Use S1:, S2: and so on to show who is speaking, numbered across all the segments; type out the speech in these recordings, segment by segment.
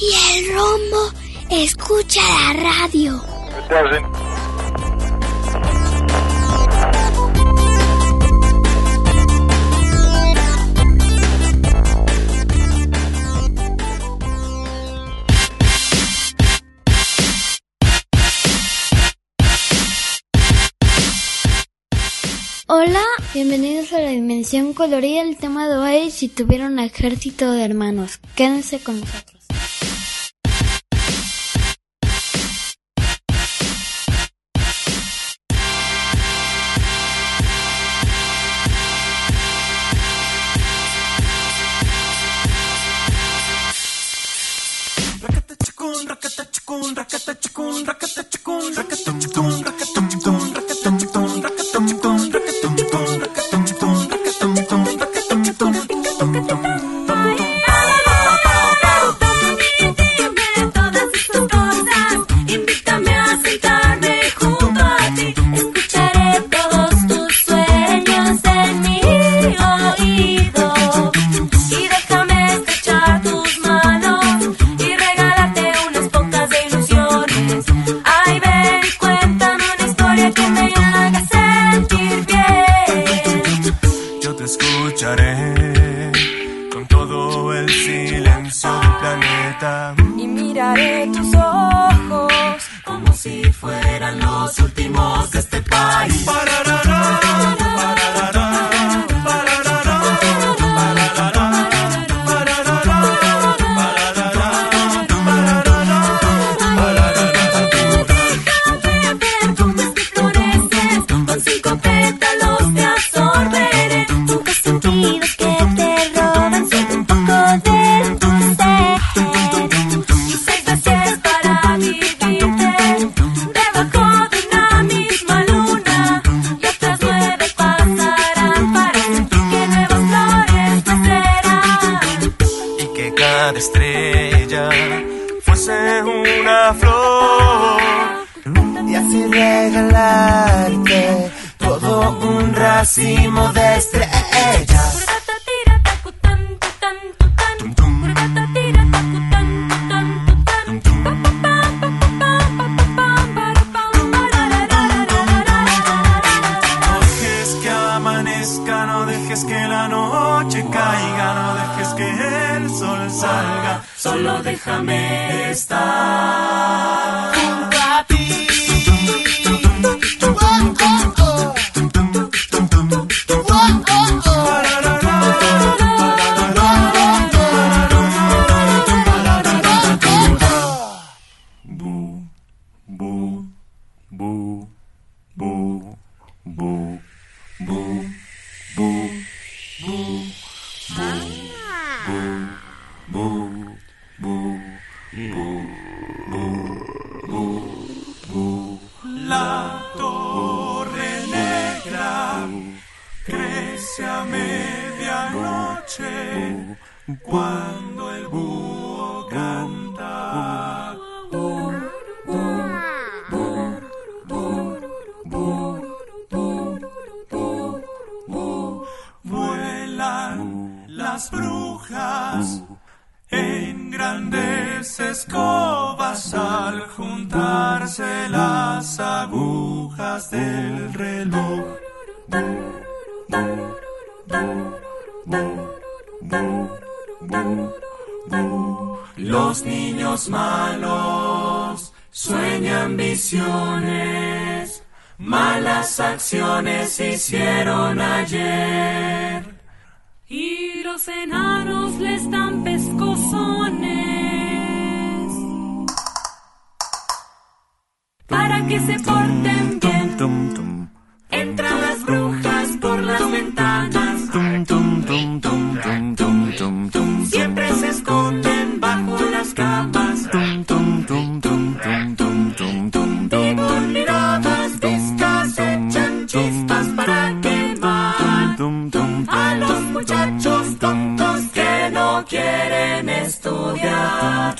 S1: y el rombo escucha la radio.
S2: Hola, bienvenidos a la Dimensión Colorida. El tema de hoy, si tuviera un ejército de hermanos, quédense con nosotros.
S3: chacun, racata chacun, racata chacun, racata chacun, racata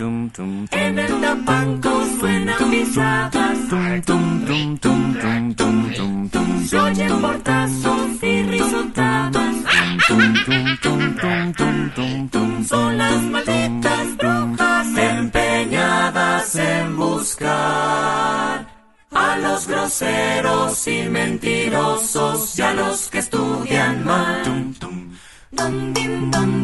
S3: En
S4: el
S5: tapanco suenan mis habas. Se oyen portazos y risotadas. Son las malditas brujas empeñadas en buscar a los groseros y mentirosos y a los que estudian mal. Dim.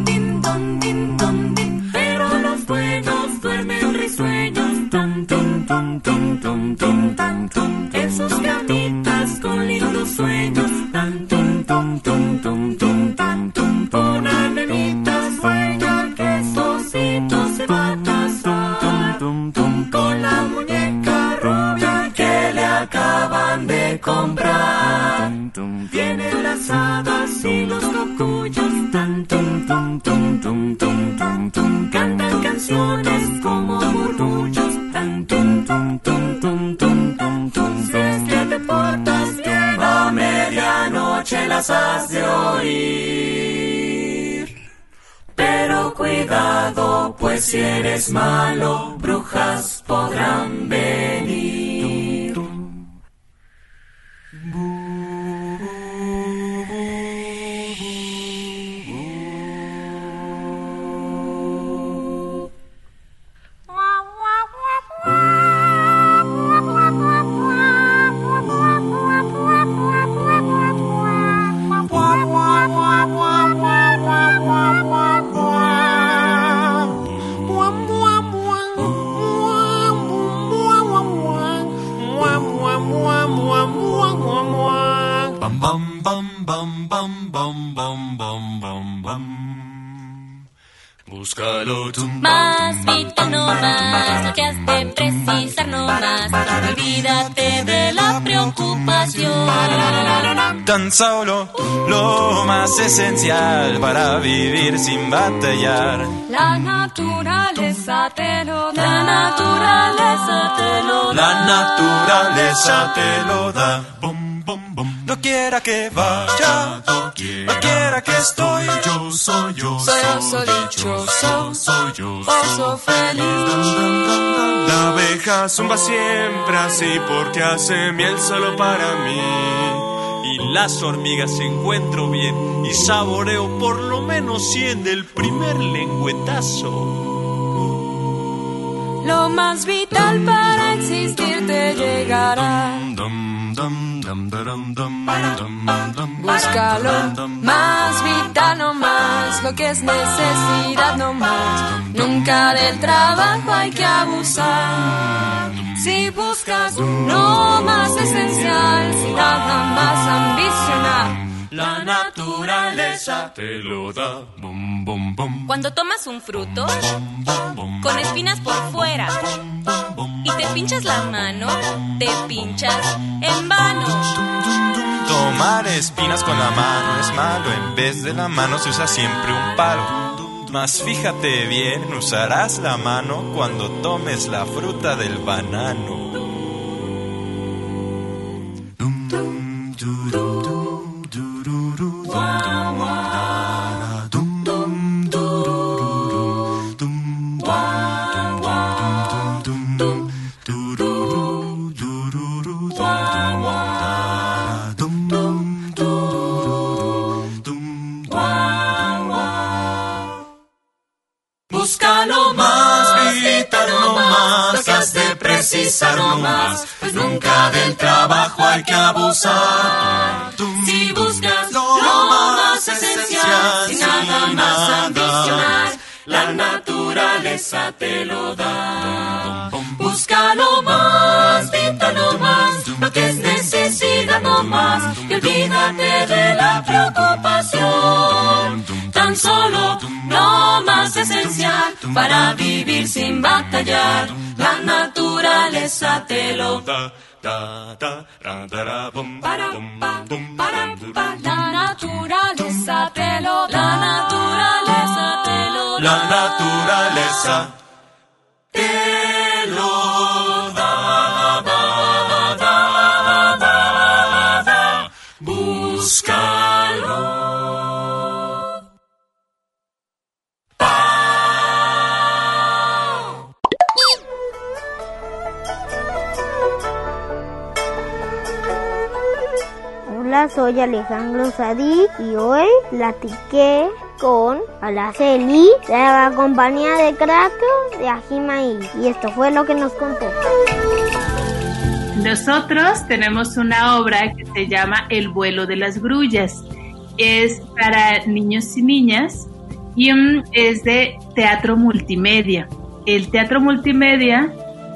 S5: Más vida no más, no te has de precisar no más. Olvídate de la preocupación.
S6: Tan solo lo más esencial para vivir sin batallar.
S5: La naturaleza te lo da. La naturaleza te lo da.
S6: La naturaleza te lo da.
S4: Bom bom bom.
S6: No quiera que vaya, quiera que estoy.
S4: Yo soy yo.
S5: Soy oso dichoso,
S4: Soy yo.
S5: oso feliz.
S7: La abeja zumba siempre así porque hace miel solo para mí.
S6: Y las hormigas encuentro bien y saboreo por lo menos 100 del primer lengüetazo.
S5: Lo más vital para existir te llegará. Búscalo, más vital no más, lo que es necesidad no más. Nunca del trabajo hay que abusar. Si buscas lo más esencial, sin nada más ambicionar.
S4: La naturaleza te lo da.
S5: Cuando tomas un fruto con espinas por fuera y te pinchas la mano, te pinchas en vano.
S6: Tomar espinas con la mano es malo, en vez de la mano se usa siempre un palo. Mas fíjate bien, usarás la mano cuando tomes la fruta del banano.
S4: Cielo.
S8: Soy Alejandro Sadí y hoy platiqué con Alaceli de la compañía de Crackers de Ajimaí y esto fue lo que nos contó.
S9: Nosotros tenemos una obra que se llama El vuelo de las grullas. Es para niños y niñas y mm, es de teatro multimedia. El teatro multimedia,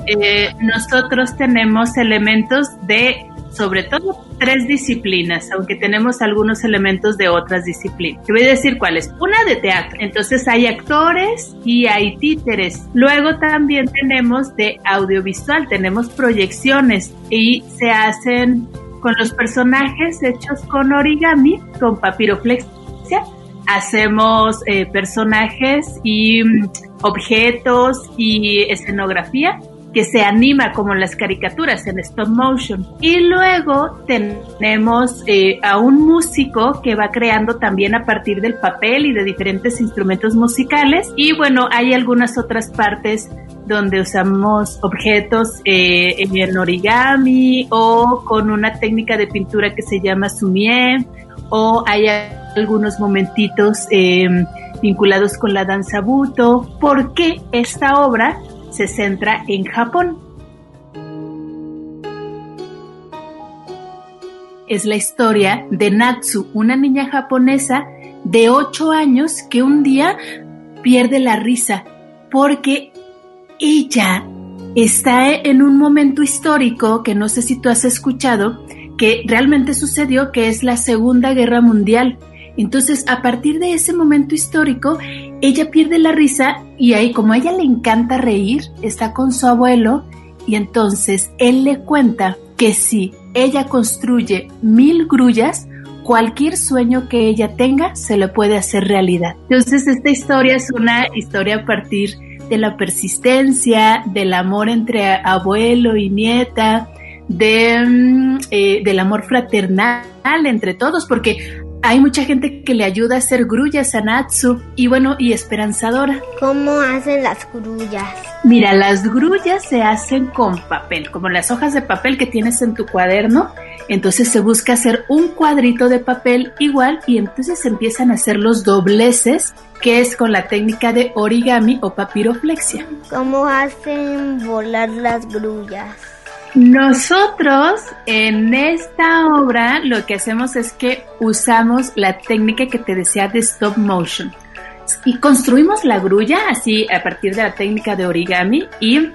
S9: eh, nosotros tenemos elementos de sobre todo tres disciplinas, aunque tenemos algunos elementos de otras disciplinas. Te voy a decir cuáles. Una de teatro. Entonces hay actores y hay títeres. Luego también tenemos de audiovisual, tenemos proyecciones y se hacen con los personajes hechos con origami, con papiroflexia. Hacemos eh, personajes y mm, objetos y escenografía que se anima como las caricaturas en stop motion. Y luego tenemos eh, a un músico que va creando también a partir del papel y de diferentes instrumentos musicales. Y bueno, hay algunas otras partes donde usamos objetos eh, en origami o con una técnica de pintura que se llama sumie o hay algunos momentitos eh, vinculados con la danza buto. porque esta obra se centra en Japón. Es la historia de Natsu, una niña japonesa de 8 años que un día pierde la risa porque ella está en un momento histórico que no sé si tú has escuchado, que realmente sucedió, que es la Segunda Guerra Mundial. Entonces, a partir de ese momento histórico, ella pierde la risa y ahí, como a ella le encanta reír, está con su abuelo y entonces él le cuenta que si ella construye mil grullas, cualquier sueño que ella tenga se le puede hacer realidad. Entonces, esta historia es una historia a partir de la persistencia, del amor entre abuelo y nieta, mm, eh, del amor fraternal entre todos, porque hay mucha gente que le ayuda a hacer grullas a Natsu y bueno, y esperanzadora.
S8: ¿Cómo hacen las grullas?
S9: Mira, las grullas se hacen con papel, como las hojas de papel que tienes en tu cuaderno. Entonces se busca hacer un cuadrito de papel igual y entonces se empiezan a hacer los dobleces, que es con la técnica de origami o papiroflexia.
S8: ¿Cómo hacen volar las grullas?
S9: Nosotros en esta obra lo que hacemos es que usamos la técnica que te decía de stop motion y construimos la grulla así a partir de la técnica de origami y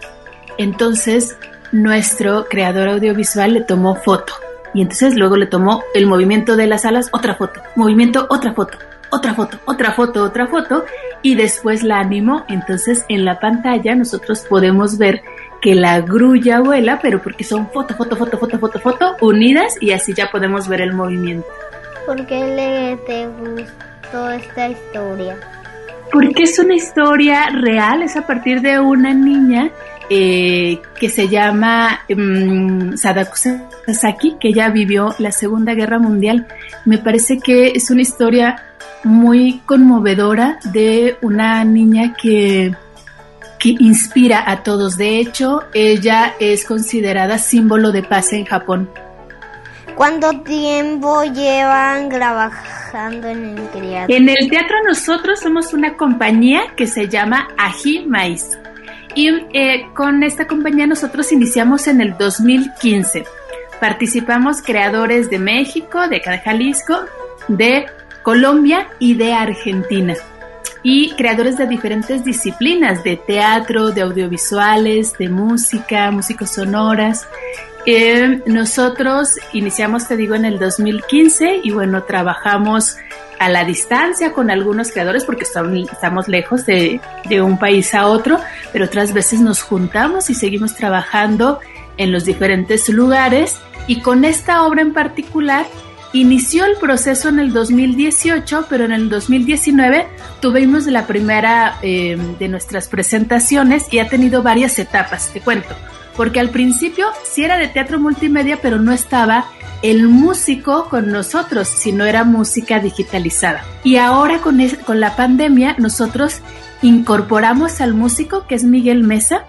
S9: entonces nuestro creador audiovisual le tomó foto y entonces luego le tomó el movimiento de las alas, otra foto, movimiento, otra foto, otra foto, otra foto, otra foto y después la animó. Entonces en la pantalla nosotros podemos ver que la grulla vuela, pero porque son foto, foto, foto, foto, foto, foto, unidas y así ya podemos ver el movimiento.
S8: ¿Por qué le te gustó esta historia?
S9: Porque es una historia real, es a partir de una niña eh, que se llama um, Sadako Sasaki, que ya vivió la Segunda Guerra Mundial. Me parece que es una historia muy conmovedora de una niña que que inspira a todos. De hecho, ella es considerada símbolo de paz en Japón.
S8: ¿Cuánto tiempo llevan trabajando en el teatro?
S9: En el teatro nosotros somos una compañía que se llama Aji Maíz. Y eh, con esta compañía nosotros iniciamos en el 2015. Participamos creadores de México, de Jalisco, de Colombia y de Argentina y creadores de diferentes disciplinas, de teatro, de audiovisuales, de música, músicos sonoras. Eh, nosotros iniciamos, te digo, en el 2015 y bueno, trabajamos a la distancia con algunos creadores porque estamos lejos de, de un país a otro, pero otras veces nos juntamos y seguimos trabajando en los diferentes lugares y con esta obra en particular Inició el proceso en el 2018, pero en el 2019 tuvimos la primera eh, de nuestras presentaciones y ha tenido varias etapas, te cuento. Porque al principio sí era de teatro multimedia, pero no estaba el músico con nosotros, sino era música digitalizada. Y ahora con, con la pandemia nosotros incorporamos al músico, que es Miguel Mesa,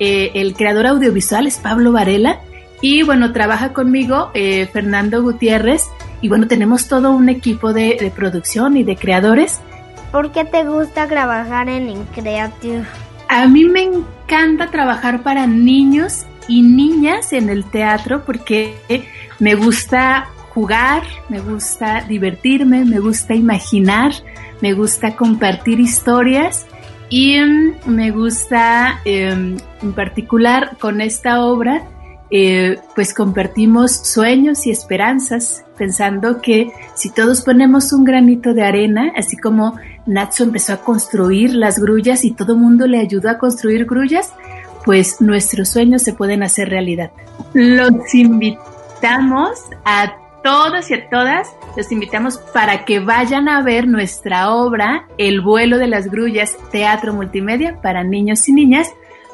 S9: eh, el creador audiovisual es Pablo Varela, y bueno, trabaja conmigo eh, Fernando Gutiérrez, y bueno, tenemos todo un equipo de, de producción y de creadores.
S8: ¿Por qué te gusta trabajar en Increative?
S9: A mí me encanta trabajar para niños y niñas en el teatro porque me gusta jugar, me gusta divertirme, me gusta imaginar, me gusta compartir historias y mm, me gusta em, en particular con esta obra eh, pues compartimos sueños y esperanzas pensando que si todos ponemos un granito de arena, así como Natsu empezó a construir las grullas y todo el mundo le ayudó a construir grullas, pues nuestros sueños se pueden hacer realidad. Los invitamos a todos y a todas, los invitamos para que vayan a ver nuestra obra El vuelo de las grullas, teatro multimedia para niños y niñas,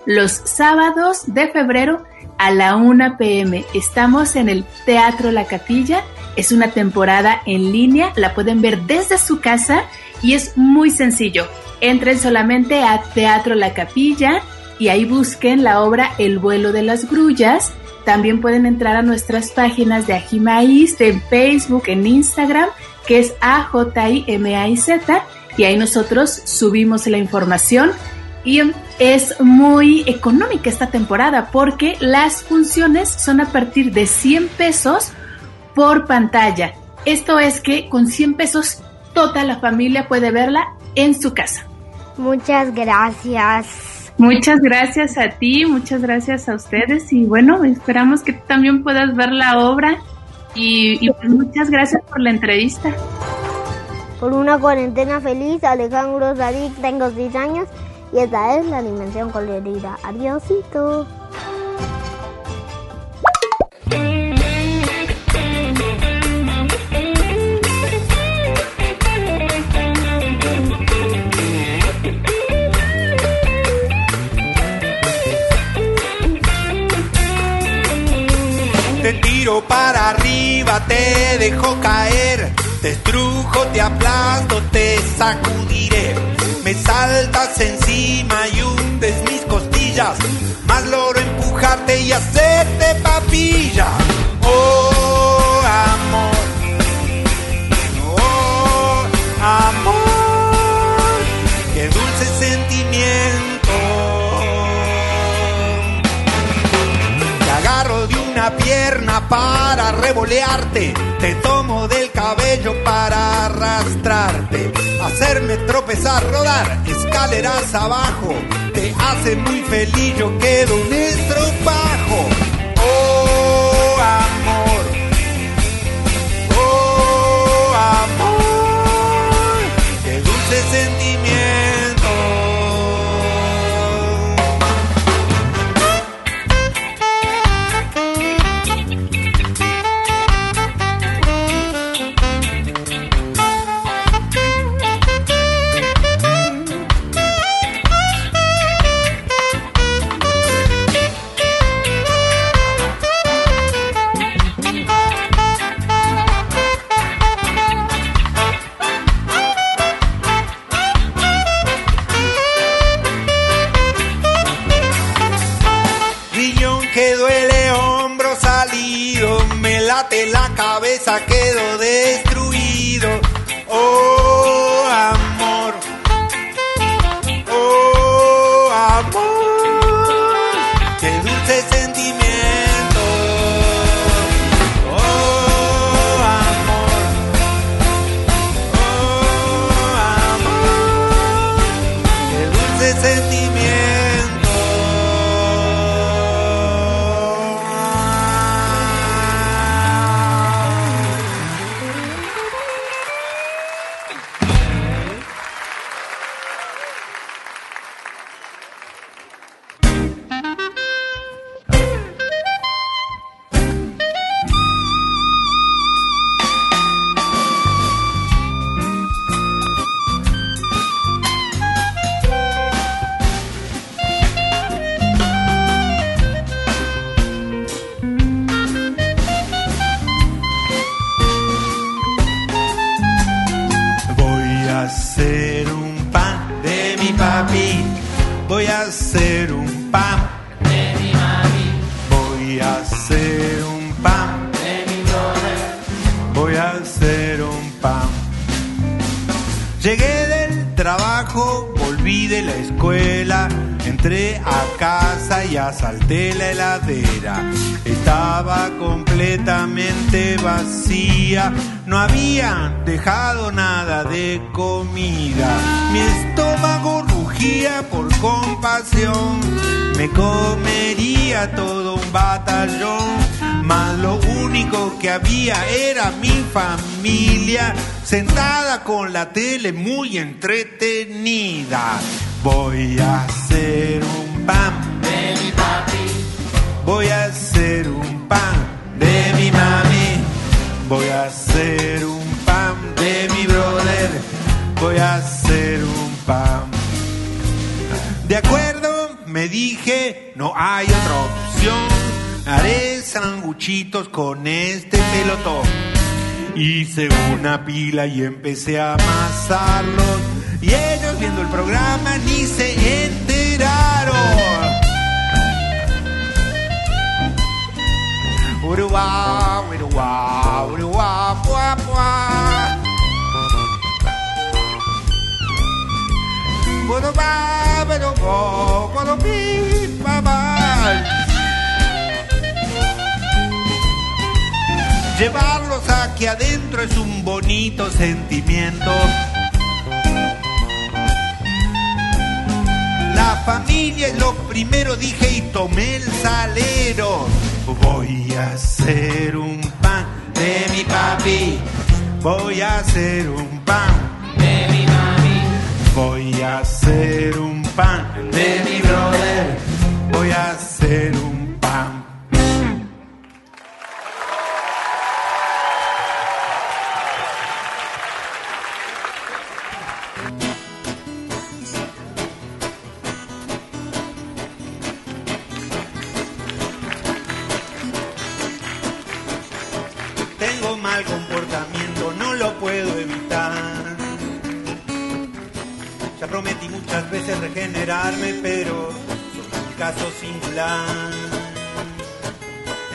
S9: los sábados de febrero a la 1 pm. Estamos en el Teatro La Capilla. Es una temporada en línea, la pueden ver desde su casa y es muy sencillo. Entren solamente a Teatro La Capilla y ahí busquen la obra El vuelo de las grullas. También pueden entrar a nuestras páginas de Ajimaíz, en Facebook, en Instagram, que es A-J-I-M-A-I-Z, y ahí nosotros subimos la información. Y es muy económica esta temporada porque las funciones son a partir de 100 pesos por pantalla. Esto es que con 100 pesos toda la familia puede verla en su casa.
S8: Muchas gracias.
S9: Muchas gracias a ti, muchas gracias a ustedes y bueno, esperamos que tú también puedas ver la obra y, y pues muchas gracias por la entrevista.
S8: Por una cuarentena feliz, Alejandro Zadik, tengo 6 años y esta es la dimensión colorida. Adiósito.
S10: Te dejo caer, te estrujo, te aplasto, te sacudiré. Me saltas encima y hundes mis costillas, más logro empujarte y hacerte papilla. Para revolearte, te tomo del cabello para arrastrarte, hacerme tropezar, rodar escaleras abajo, te hace muy feliz, yo quedo un estropajo. La cabeza, quedo destruido. Dejado nada de comida. Mi estómago rugía por compasión, me comería todo un batallón. Mas lo único que había era mi familia sentada con la tele muy entretenida. Voy a hacer un pan de mi papi. Voy a hacer un pan de mi mami. Voy a hacer un Voy a hacer un pan. De acuerdo, me dije, no hay otra opción. Haré sanguchitos con este pelotón. Hice una pila y empecé a amasarlos. Y ellos viendo el programa ni se enteraron. Uruguá, uruguá, puá. Uruguá, uruguá, uruguá, uruguá. Llevarlos aquí adentro es un bonito sentimiento. La familia es lo primero, dije y tomé el salero. Voy a hacer un pan de mi papi. Voy a hacer un pan. Voy a hacer un pan de mi brother. Voy a hacer un pan. Tengo mal comportamiento, Prometí muchas veces regenerarme, pero soy un caso singular.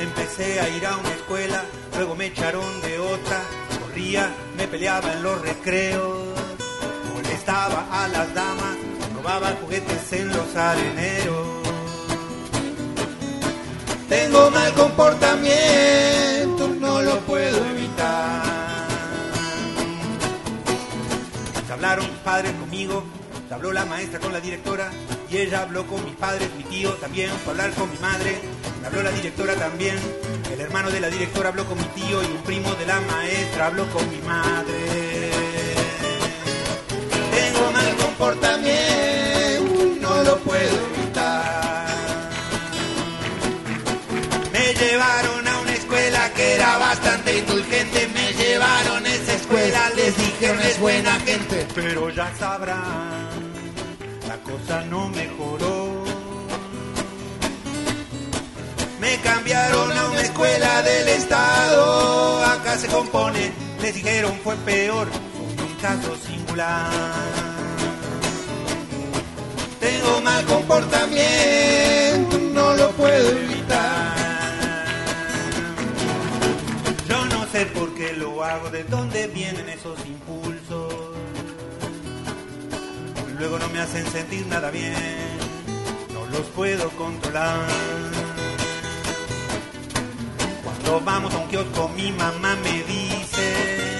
S10: Empecé a ir a una escuela, luego me echaron de otra. Corría, me peleaba en los recreos, molestaba a las damas, robaba juguetes en los areneros. Tengo mal comportamiento, no lo puedo evitar. Se hablaron padres conmigo, se habló la maestra con la directora y ella habló con mis padres, mi tío también fue a hablar con mi madre, me habló la directora también, el hermano de la directora habló con mi tío y un primo de la maestra habló con mi madre. Tengo mal comportamiento, no lo puedo evitar. Me llevaron a una escuela que era bastante indulgente. Me llevaron a esa escuela, les dijeron es buena gente. Pero ya sabrán, cosa no mejoró. Me cambiaron a una escuela del estado. Acá se compone, les dijeron fue peor. Soy un caso singular. Tengo mal comportamiento, no lo puedo evitar. Yo no sé por qué lo hago, de dónde vienen esos impulsos. Luego no me hacen sentir nada bien, no los puedo controlar. Cuando vamos a un kiosco, mi mamá me dice: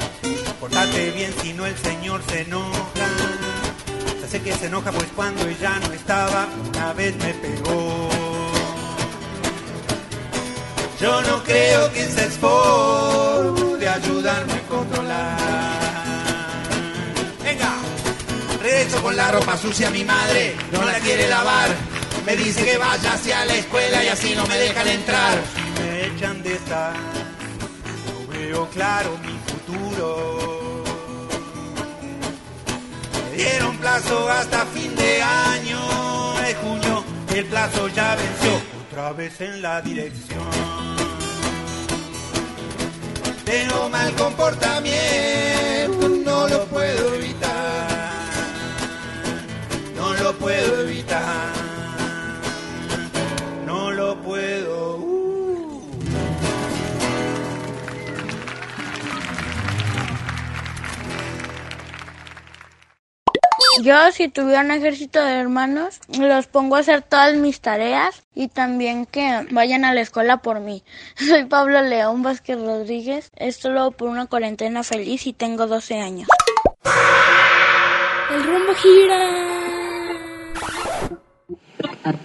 S10: Portate bien, si no el señor se enoja. Ya sé que se enoja, pues cuando ella no estaba, una vez me pegó. Yo no creo que se esforce de ayudarme a controlar. Con la ropa sucia mi madre, no la quiere lavar. Me dice que vaya hacia la escuela y así no me dejan entrar. Me echan de estar, no veo claro mi futuro. Me dieron plazo hasta fin de año, de junio, el plazo ya venció. Otra vez en la dirección. Tengo mal comportamiento, no lo puedo evitar. Puedo evitar. No lo puedo. uh.
S2: Yo, si tuviera un ejército de hermanos, los pongo a hacer todas mis tareas y también que vayan a la escuela por mí. Soy Pablo León Vázquez Rodríguez, esto lo por una cuarentena feliz y tengo 12 años.
S11: El rumbo gira.
S12: Diversión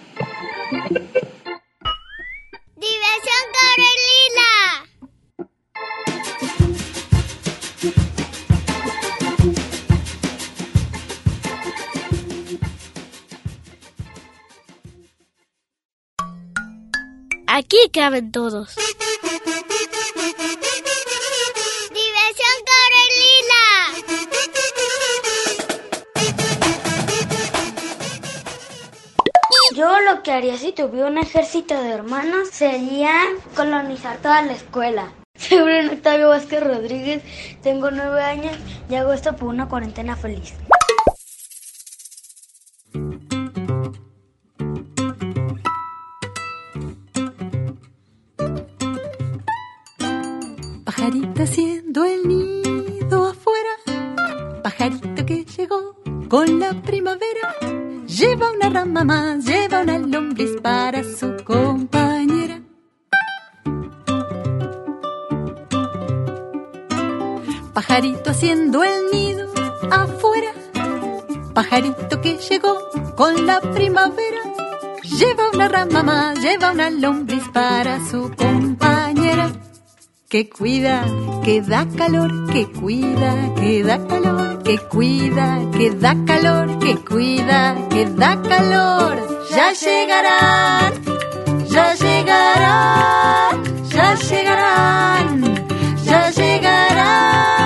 S12: Carolina.
S13: Aquí caben todos.
S2: Que haría si tuviera un ejército de hermanos sería colonizar toda la escuela. Bruno Octavio Vázquez Rodríguez, tengo nueve años y hago esto por una cuarentena feliz.
S14: Pajarito haciendo el nido afuera, pajarito que llegó con la primavera, lleva una rama más, haciendo el nido afuera, pajarito que llegó con la primavera, lleva una rama más, lleva una lombriz para su compañera. Que cuida, que da calor, que cuida, que da calor, que cuida, que da calor, que cuida, que da calor. Ya llegarán, ya llegarán, ya llegarán, ya llegarán,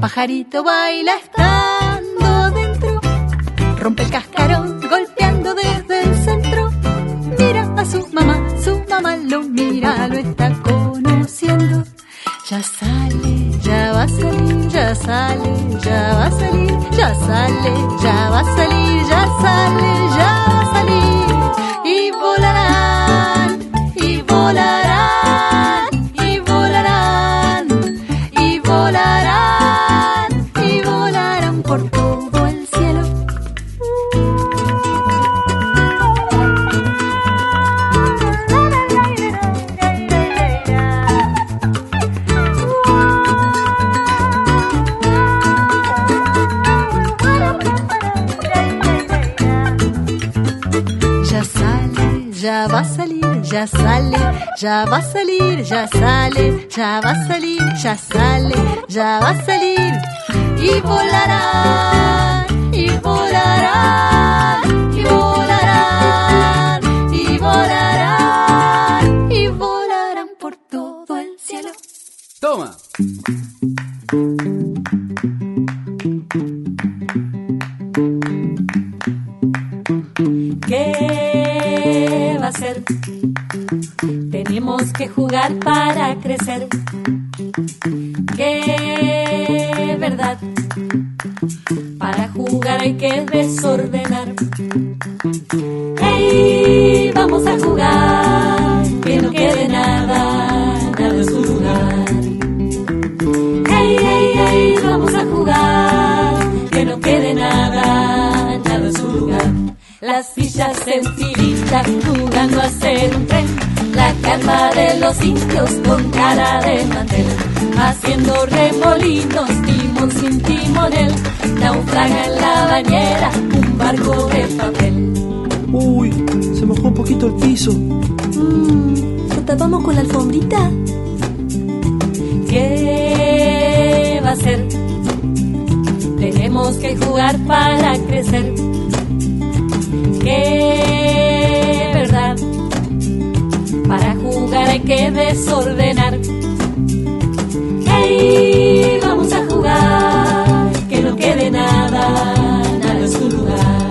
S14: Pajarito baila estando dentro, rompe el cascarón golpeando desde el centro. Mira a su mamá, su mamá lo mira, lo está conociendo. Ya sale, ya va a salir, ya sale, ya va a salir, ya sale, ya va a salir, ya sale, ya ya sale, ya va a salir, ya sale, ya va a salir, ya sale, ya va a salir. Y volarán, y volarán, y volarán, y volarán, y volarán por todo el cielo.
S15: Toma.
S3: Jugar para crecer. ¿Qué verdad? Para jugar hay que desordenar. ¡Hey! Vamos a jugar, que no quede nada, nada en su lugar. ¡Hey, hey, hey! Vamos a jugar, que no quede nada, nada en su lugar. Las fichas en filita jugando a ser un tren. La calma de los indios con cara de mantel. Haciendo remolinos, timón sin timonel. Naufraga en la bañera un barco de papel.
S15: Uy, se mojó un poquito el piso.
S3: ¿Lo tapamos con la alfombrita? ¿Qué va a ser? Tenemos que jugar para crecer. ¿Qué? Para jugar hay que desordenar. ¡Hey! Vamos a jugar, que no quede nada, nada en su lugar.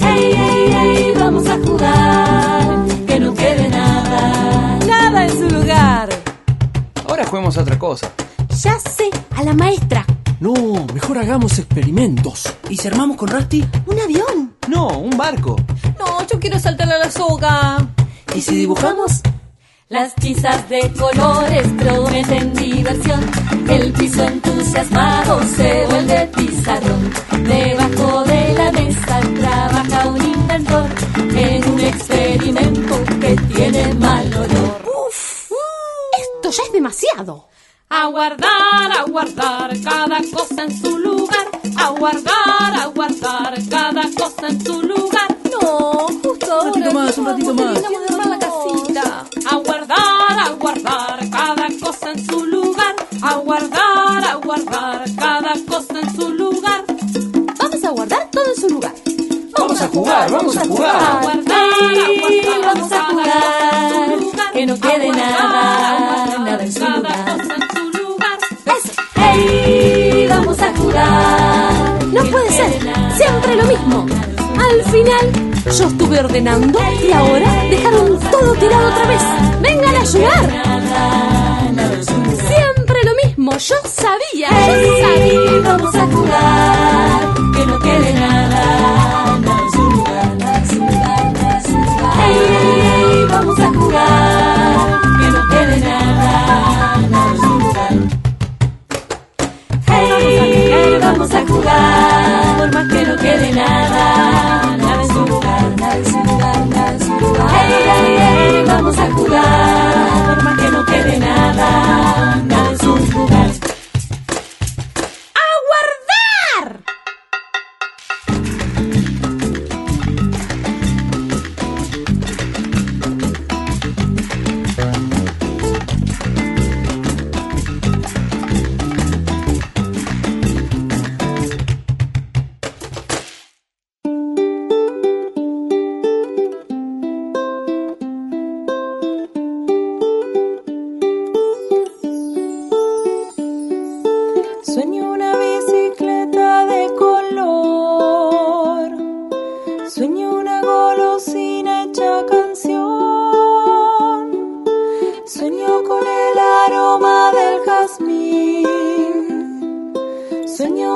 S3: ¡Hey, hey, hey! Vamos a jugar, que no quede nada, nada en su lugar.
S15: juguemos a otra cosa.
S16: Ya sé, a la maestra.
S15: No, mejor hagamos experimentos.
S17: ¿Y si armamos con Rusty?
S16: Un avión.
S15: No, un barco.
S16: No, yo quiero saltar a la soga.
S17: ¿Y si dibujamos?
S18: Las tizas de colores prometen diversión. El piso entusiasmado se vuelve pizarrón. Debajo de la mesa trabaja un inventor en un experimento que tiene mal olor.
S16: Uf, esto ya es demasiado.
S3: A guardar, a guardar cada cosa en su lugar. A guardar, a guardar cada cosa en su lugar.
S16: No, justo
S15: Un ratito más, un ratito más.
S16: Terminamos de armar la casita.
S3: A guardar, a guardar cada cosa en su lugar. A guardar, a guardar cada cosa en su lugar.
S16: Vamos a guardar todo en su lugar.
S15: Vamos a jugar, vamos a
S3: A
S15: jugar.
S3: guardar, a guardar
S18: vamos a jugar, que no quede nada, nada en su lugar. ¡Hey! Vamos a jugar.
S16: No puede ser. Siempre lo mismo. Al final, yo estuve ordenando y ahora dejaron todo tirado otra vez. ¡Vengan a ayudar! Siempre lo mismo. Yo sabía, yo sabía.
S18: Vamos a jugar,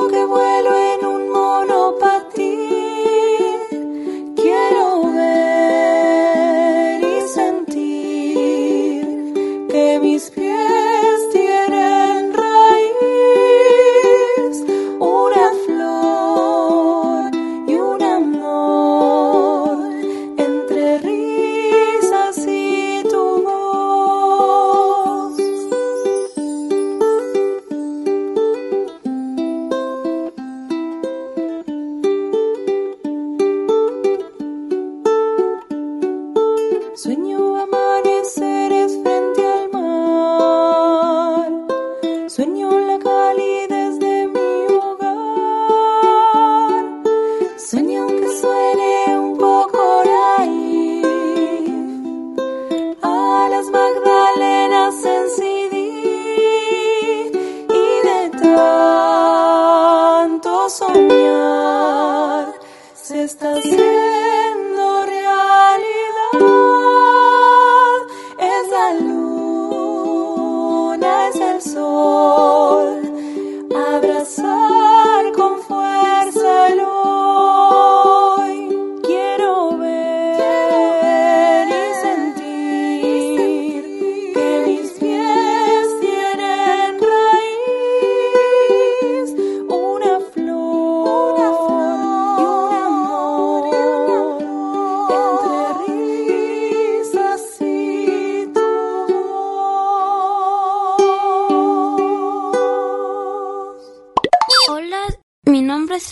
S18: Sueño que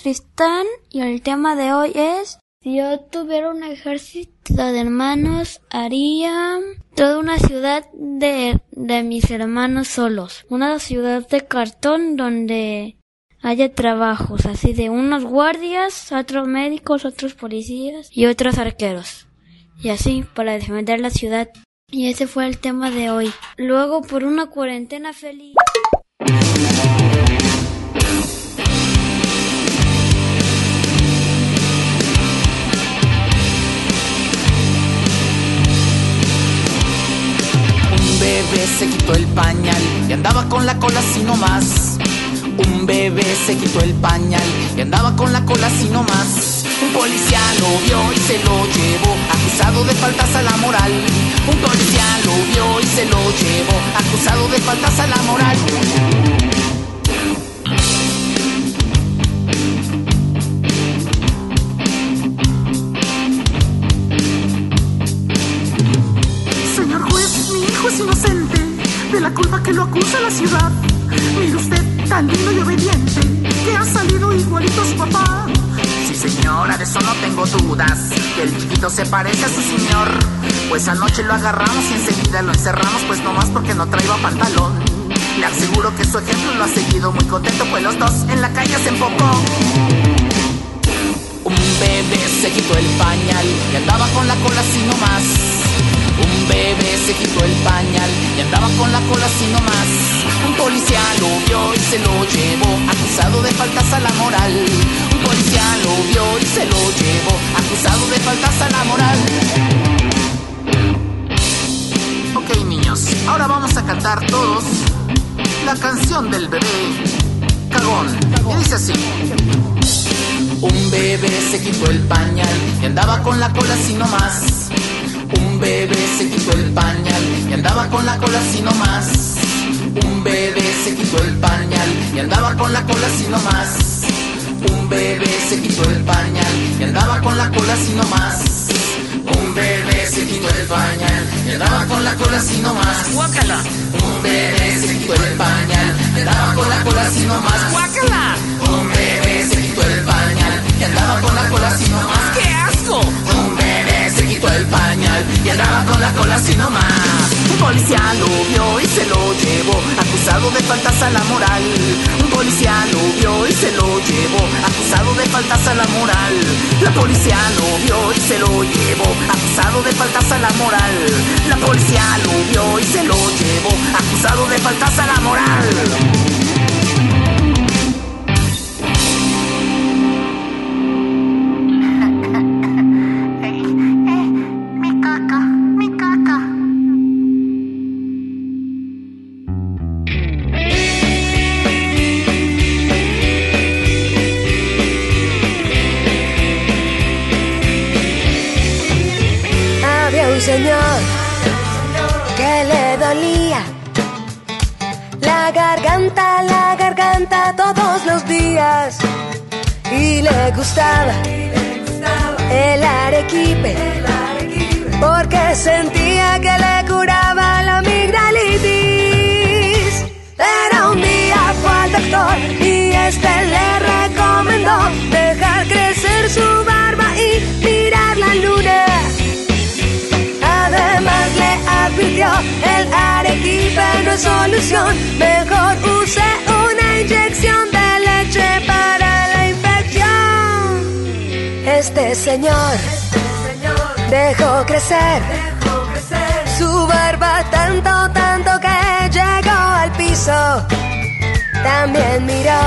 S2: Tristán y el tema de hoy es si yo tuviera un ejército de hermanos haría toda una ciudad de, de mis hermanos solos, una ciudad de cartón donde haya trabajos así de unos guardias, otros médicos, otros policías y otros arqueros y así para defender la ciudad. Y ese fue el tema de hoy. Luego por una cuarentena feliz.
S19: Bebé se quitó el pañal y andaba con la cola así nomás. Un bebé se quitó el pañal y andaba con la cola así nomás. Un policía lo vio y se lo llevó, acusado de faltas a la moral. Un policía lo vio y se lo llevó, acusado de faltas a la moral.
S20: Hijo es inocente de la culpa que lo acusa la ciudad. Mire usted, tan lindo y obediente, que ha salido igualito a su papá.
S19: Sí, señora, de eso no tengo dudas. Que el chiquito se parece a su señor. Pues anoche lo agarramos y enseguida lo encerramos, pues nomás porque no traía pantalón. Le aseguro que su ejemplo lo ha seguido muy contento, pues los dos en la calle se empocó. Un bebé se quitó el pañal y andaba con la cola así nomás. Se quitó el pañal y andaba con la cola así nomás. Un policía lo vio y se lo llevó, acusado de faltas a la moral. Un policía lo vio y se lo llevó, acusado de faltas a la moral. Ok niños, ahora vamos a cantar todos la canción del bebé cagón. Y dice así. Un bebé se quitó el pañal y andaba con la cola así nomás. Un bebé se quitó el pañal y andaba con la cola así nomás. Un bebé se quitó el pañal y andaba con la cola así nomás. Un bebé se quitó el pañal y andaba con la cola así nomás. Un bebé se quitó el pañal y andaba con la cola así nomás. Guácala. Un bebé se quitó el pañal y andaba con la cola así nomás. Guácala. Un bebé se quitó el pañal y andaba con la cola así nomás. ¡Qué asco! El pañal y andaba con la cola así nomás. Un policía lo vio y se lo llevó, acusado de faltas a la moral. Un policía lo vio y se lo llevó, acusado de faltas a la moral. La policía lo vio y se lo llevó, acusado de faltas a la moral. La policía lo vio y se lo llevó, acusado de faltas a la moral.
S21: Señor que le dolía la garganta, la garganta todos los días y le gustaba el arequipe porque sentía que le curaba la amigdalitis. Pero un día fue al doctor y este le recomendó el arequipe no es solución, mejor use una inyección de leche para la infección. Este señor dejó crecer su barba tanto, tanto que llegó al piso. También miró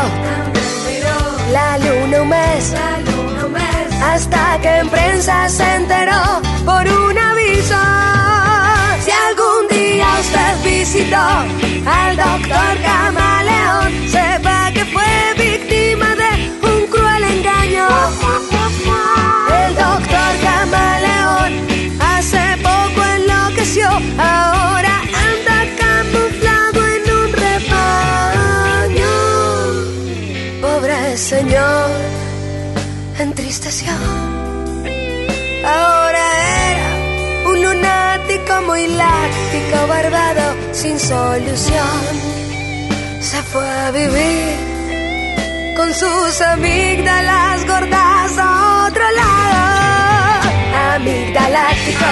S21: la luna un mes, hasta que en prensa se enteró por un aviso. Usted visitó al doctor Camaleón, sepa que fue víctima de un cruel engaño. El doctor Camaleón hace poco enloqueció, ahora anda camuflado en un rebaño. Pobre señor, entristeció. Ahora lunático muy láctico, barbado, sin solución. Se fue a vivir con sus amígdalas gordas a otro lado. Amigdaláctico,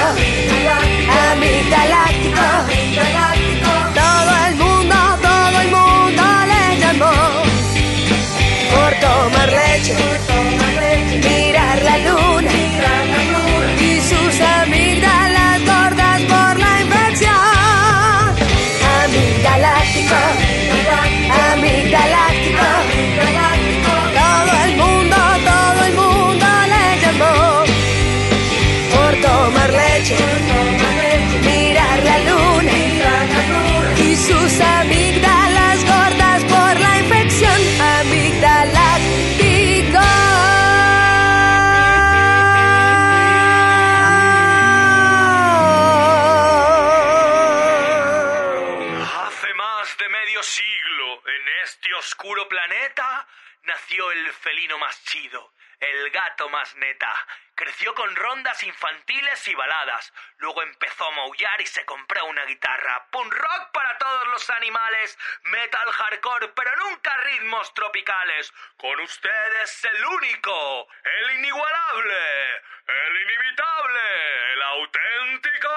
S22: neta. Creció con rondas infantiles y baladas. Luego empezó a maullar y se compró una guitarra. Punk rock para todos los animales. Metal hardcore, pero nunca ritmos tropicales. Con ustedes el único, el inigualable, el inimitable, el auténtico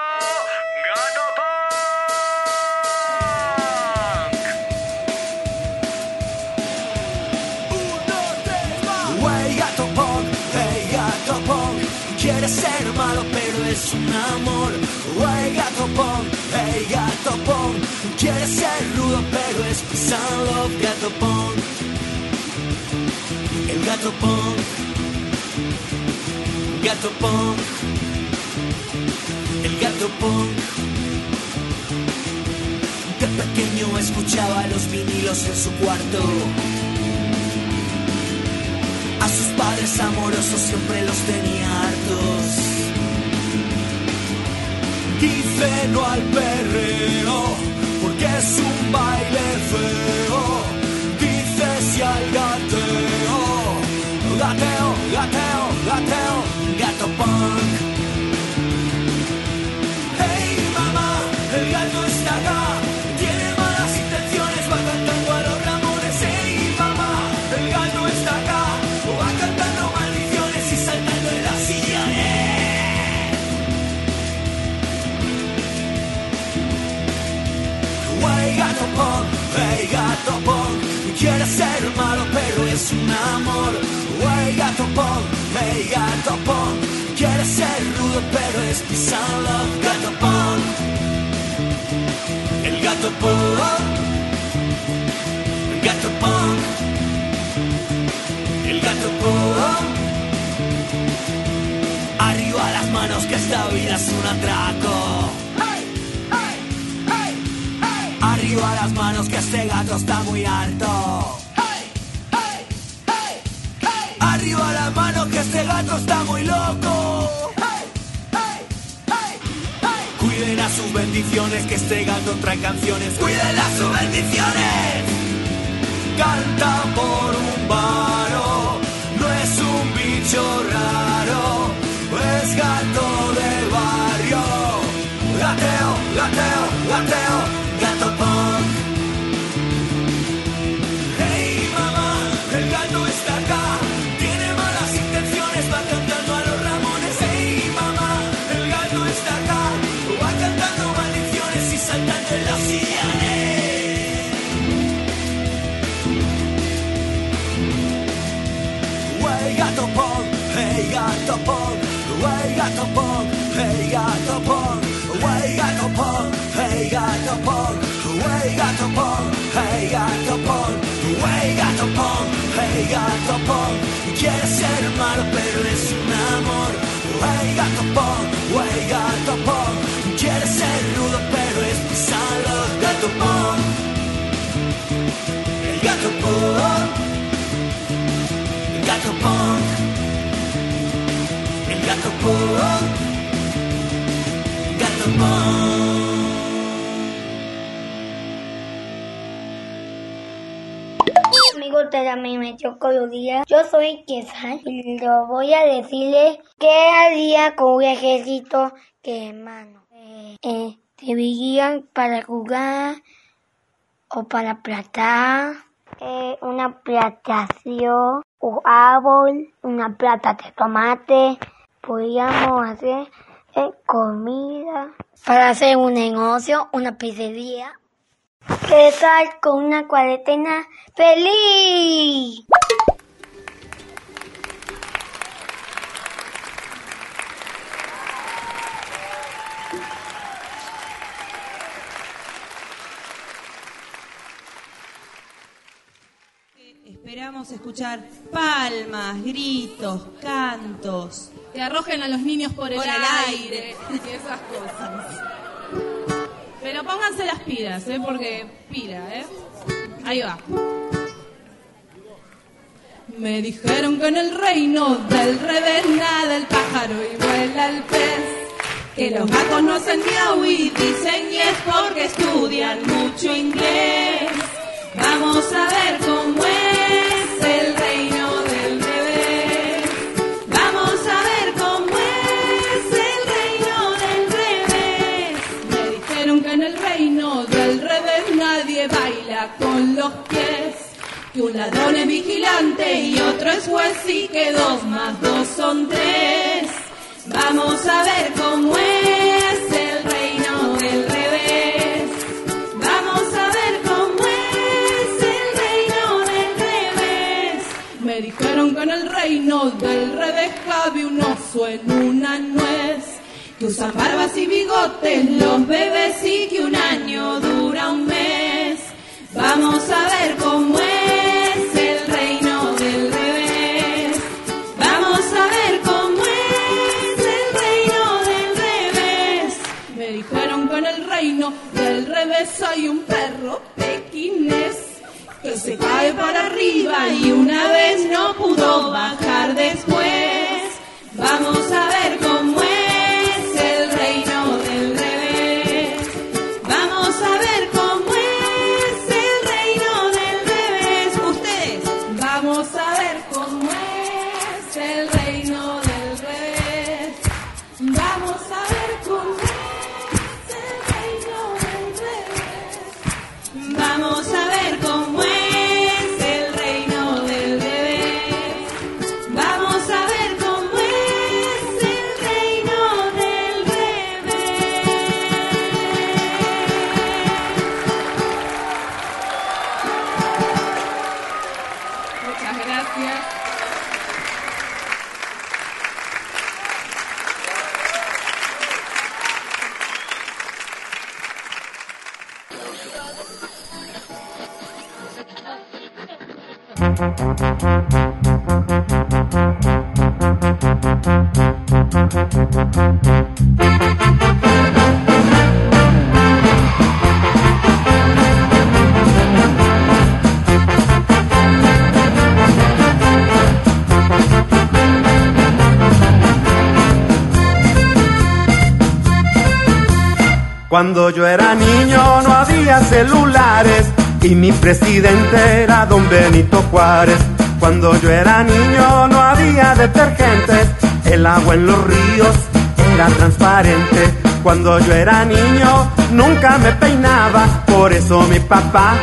S22: Gato
S5: Wey Quiere ser malo pero es un amor. Wey gato punk, hey gato punk Quiere ser rudo pero es and love Gato punk El gato punk Gato punk El gato punk De pequeño escuchaba los vinilos en su cuarto padres amorosos siempre los tenía hartos. Dice no al perreo, porque es un baile feo. Dice sí al gateo, gateo, gateo, Punk, hey gato punk Quiere ser rudo pero es peace and love Gato punk El gato punk El gato punk el gato punk. Arriba las manos que esta vida es un atraco. Arriba las manos que este gato está muy harto. Que este gato está muy loco. Cuiden a sus bendiciones que este gato trae canciones. Cuiden a sus bendiciones. Canta por un varo, no es un bicho raro, es gato de barrio. Gateo, gateo, gateo, wey gato punk, hey gato punk, wey gato punk, hey gato punk, wey gato punk, hey gato punk, wey gato punk, hey gato punk. Quiere ser malo pero es un amor. Wey gato punk, wey gato punk. Quiere ser rudo pero es pisalo. Gato punk, el gato punk. El gato punk, el gato gato.
S23: Amigos de la meteorología, yo soy Quesal y lo voy a decirles qué haría con un ejército que hermano. Eh, eh, deberían para jugar o para plantar eh, una plantación o árbol, una plata de tomate. Podríamos hacer eh, comida para hacer un negocio, una pizzería. ¿Qué tal con una cuarentena feliz?
S24: Esperamos escuchar palmas, gritos, cantos.
S25: Que arrojen a los niños por el
S24: Por
S25: aire y esas cosas. Pero pónganse las pilas, ¿eh? Porque pila, ¿eh? Ahí va. Me dijeron que en el reino del revés nada el pájaro y vuela el pez. Que los gatos no hacen miau y dicen yes porque estudian mucho inglés. el Que un ladrón es vigilante y otro es juez y que dos más dos son tres. Vamos a ver cómo es el reino del revés. Vamos a ver cómo es el reino del revés. Me dijeron que en el reino del revés cabe un oso en una nuez. Que usan barbas y bigotes los bebés y que un año dura un mes. Vamos a ver cómo es hay un perro pequinés que se cae para arriba y una vez no pudo bajar después.
S26: Cuando yo era niño no había celulares y mi presidente era don Benito Juárez. Cuando yo era niño no había detergentes, el agua en los ríos era transparente. Cuando yo era niño nunca me peinaba, por eso mi papá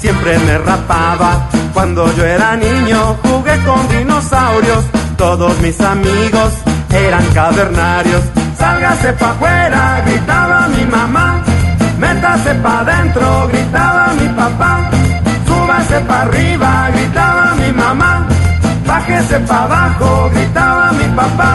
S26: siempre me rapaba. Cuando yo era niño jugué con dinosaurios, todos mis amigos eran cavernarios. Sálgase pa' afuera, gritaba mi mamá. Métase pa' adentro, gritaba mi papá. Súbase pa' arriba, gritaba mi mamá. Bájese pa' abajo, gritaba mi papá.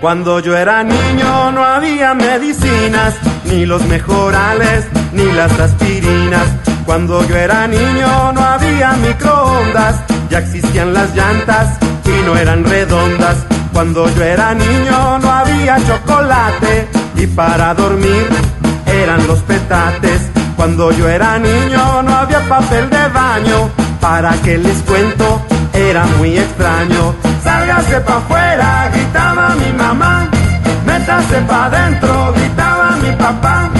S26: Cuando yo era niño no había medicinas, ni los mejorales, ni las aspirinas. Cuando yo era niño no había microondas, ya existían las llantas y no eran redondas. Cuando yo era niño no había chocolate y para dormir eran los petates. Cuando yo era niño no había papel de baño, para que les cuento, era muy extraño. Sálgase pa' afuera, gritaba mi mamá. Métase pa' adentro, gritaba mi papá.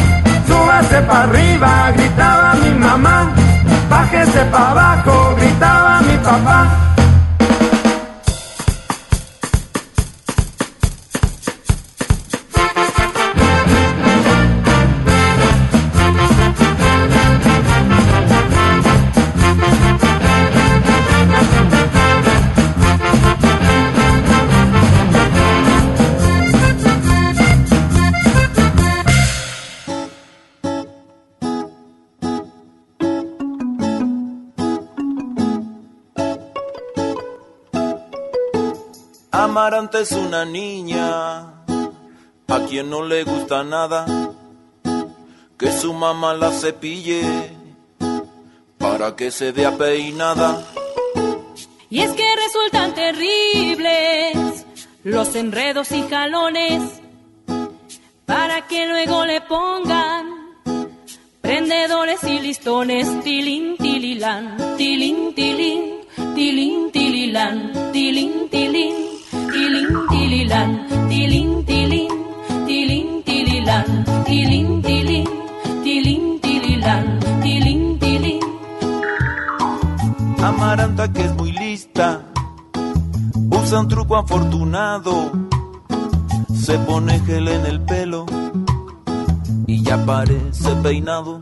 S26: Súbase pa' arriba, gritaba mi mamá. Bájese pa' abajo, gritaba mi papá.
S27: Es una niña a quien no le gusta nada que su mamá la cepille para que se vea peinada.
S25: Y es que
S28: resultan terribles los enredos y jalones para que luego le pongan prendedores y listones tilín tililán tilín tilín tilín tilín tilín tilín tililán tilín tilín tilín tililán tilín tilín tilín tililán tilín tilín
S27: Amaranta que es muy lista, usa un truco afortunado, se pone gel en el pelo y ya parece peinado.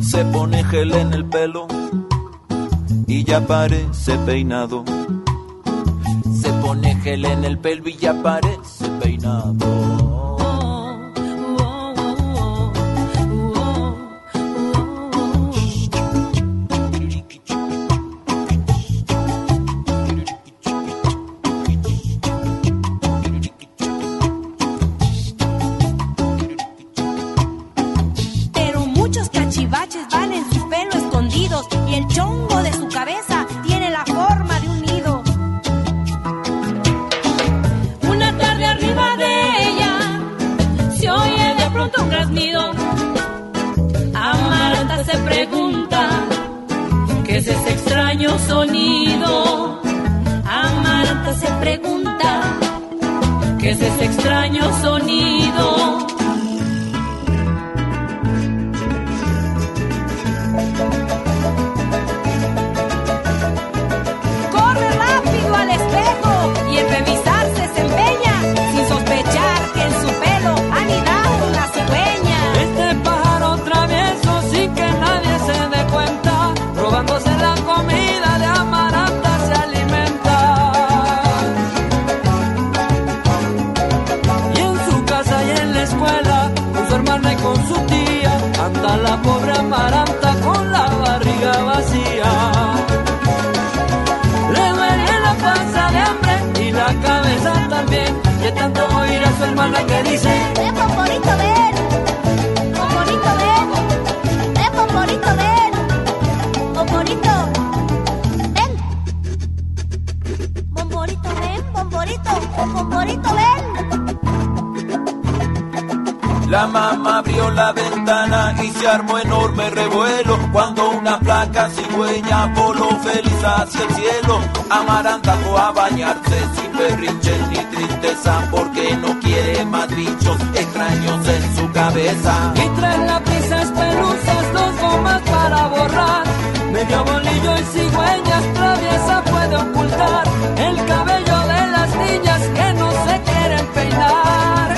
S27: Se pone gel en el pelo y ya parece peinado. Pone gel en el pelo y ya parece peinado.
S29: Pero muchos cachivaches van en su pelo escondidos y el chongo de su cabeza
S28: sonido. Amaranta se pregunta qué es ese extraño sonido.
S29: Su
S30: hermana que dice...
S31: ¡Ven, Pomporito, ven! ¡Pomporito, ven! ¡Ven, Pomporito, ven! ¡Pomporito! ¡Ven! ¡Pomporito, ven! ¡Pomporito! ¡Pomporito, ven!
S27: La mamá abrió la ventana y se armó enorme revuelo cuando una flaca cigüeña voló feliz hacia el cielo. Amaranta fue a bañarse sin berrinches ni porque no quiere más bichos extraños en su cabeza.
S30: Y tres lápices pelusas, dos gomas para borrar. Medio bolillo y cigüeñas traviesa puede ocultar el cabello de las niñas que no se quieren peinar.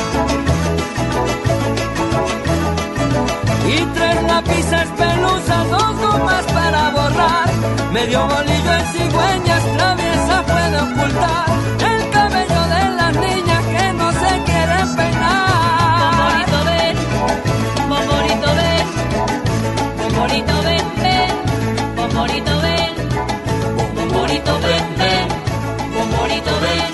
S30: Y tres lápices pelusas, dos gomas para borrar. Medio bolillo en cigüeñas traviesa puede ocultar niñas que no se quieren peinar.
S28: Pomporito ven, pomporito ven, pomporito ven, ven, ven, pomporito ven, ven, ven,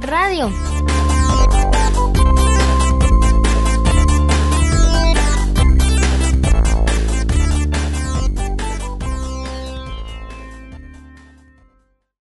S32: Radio.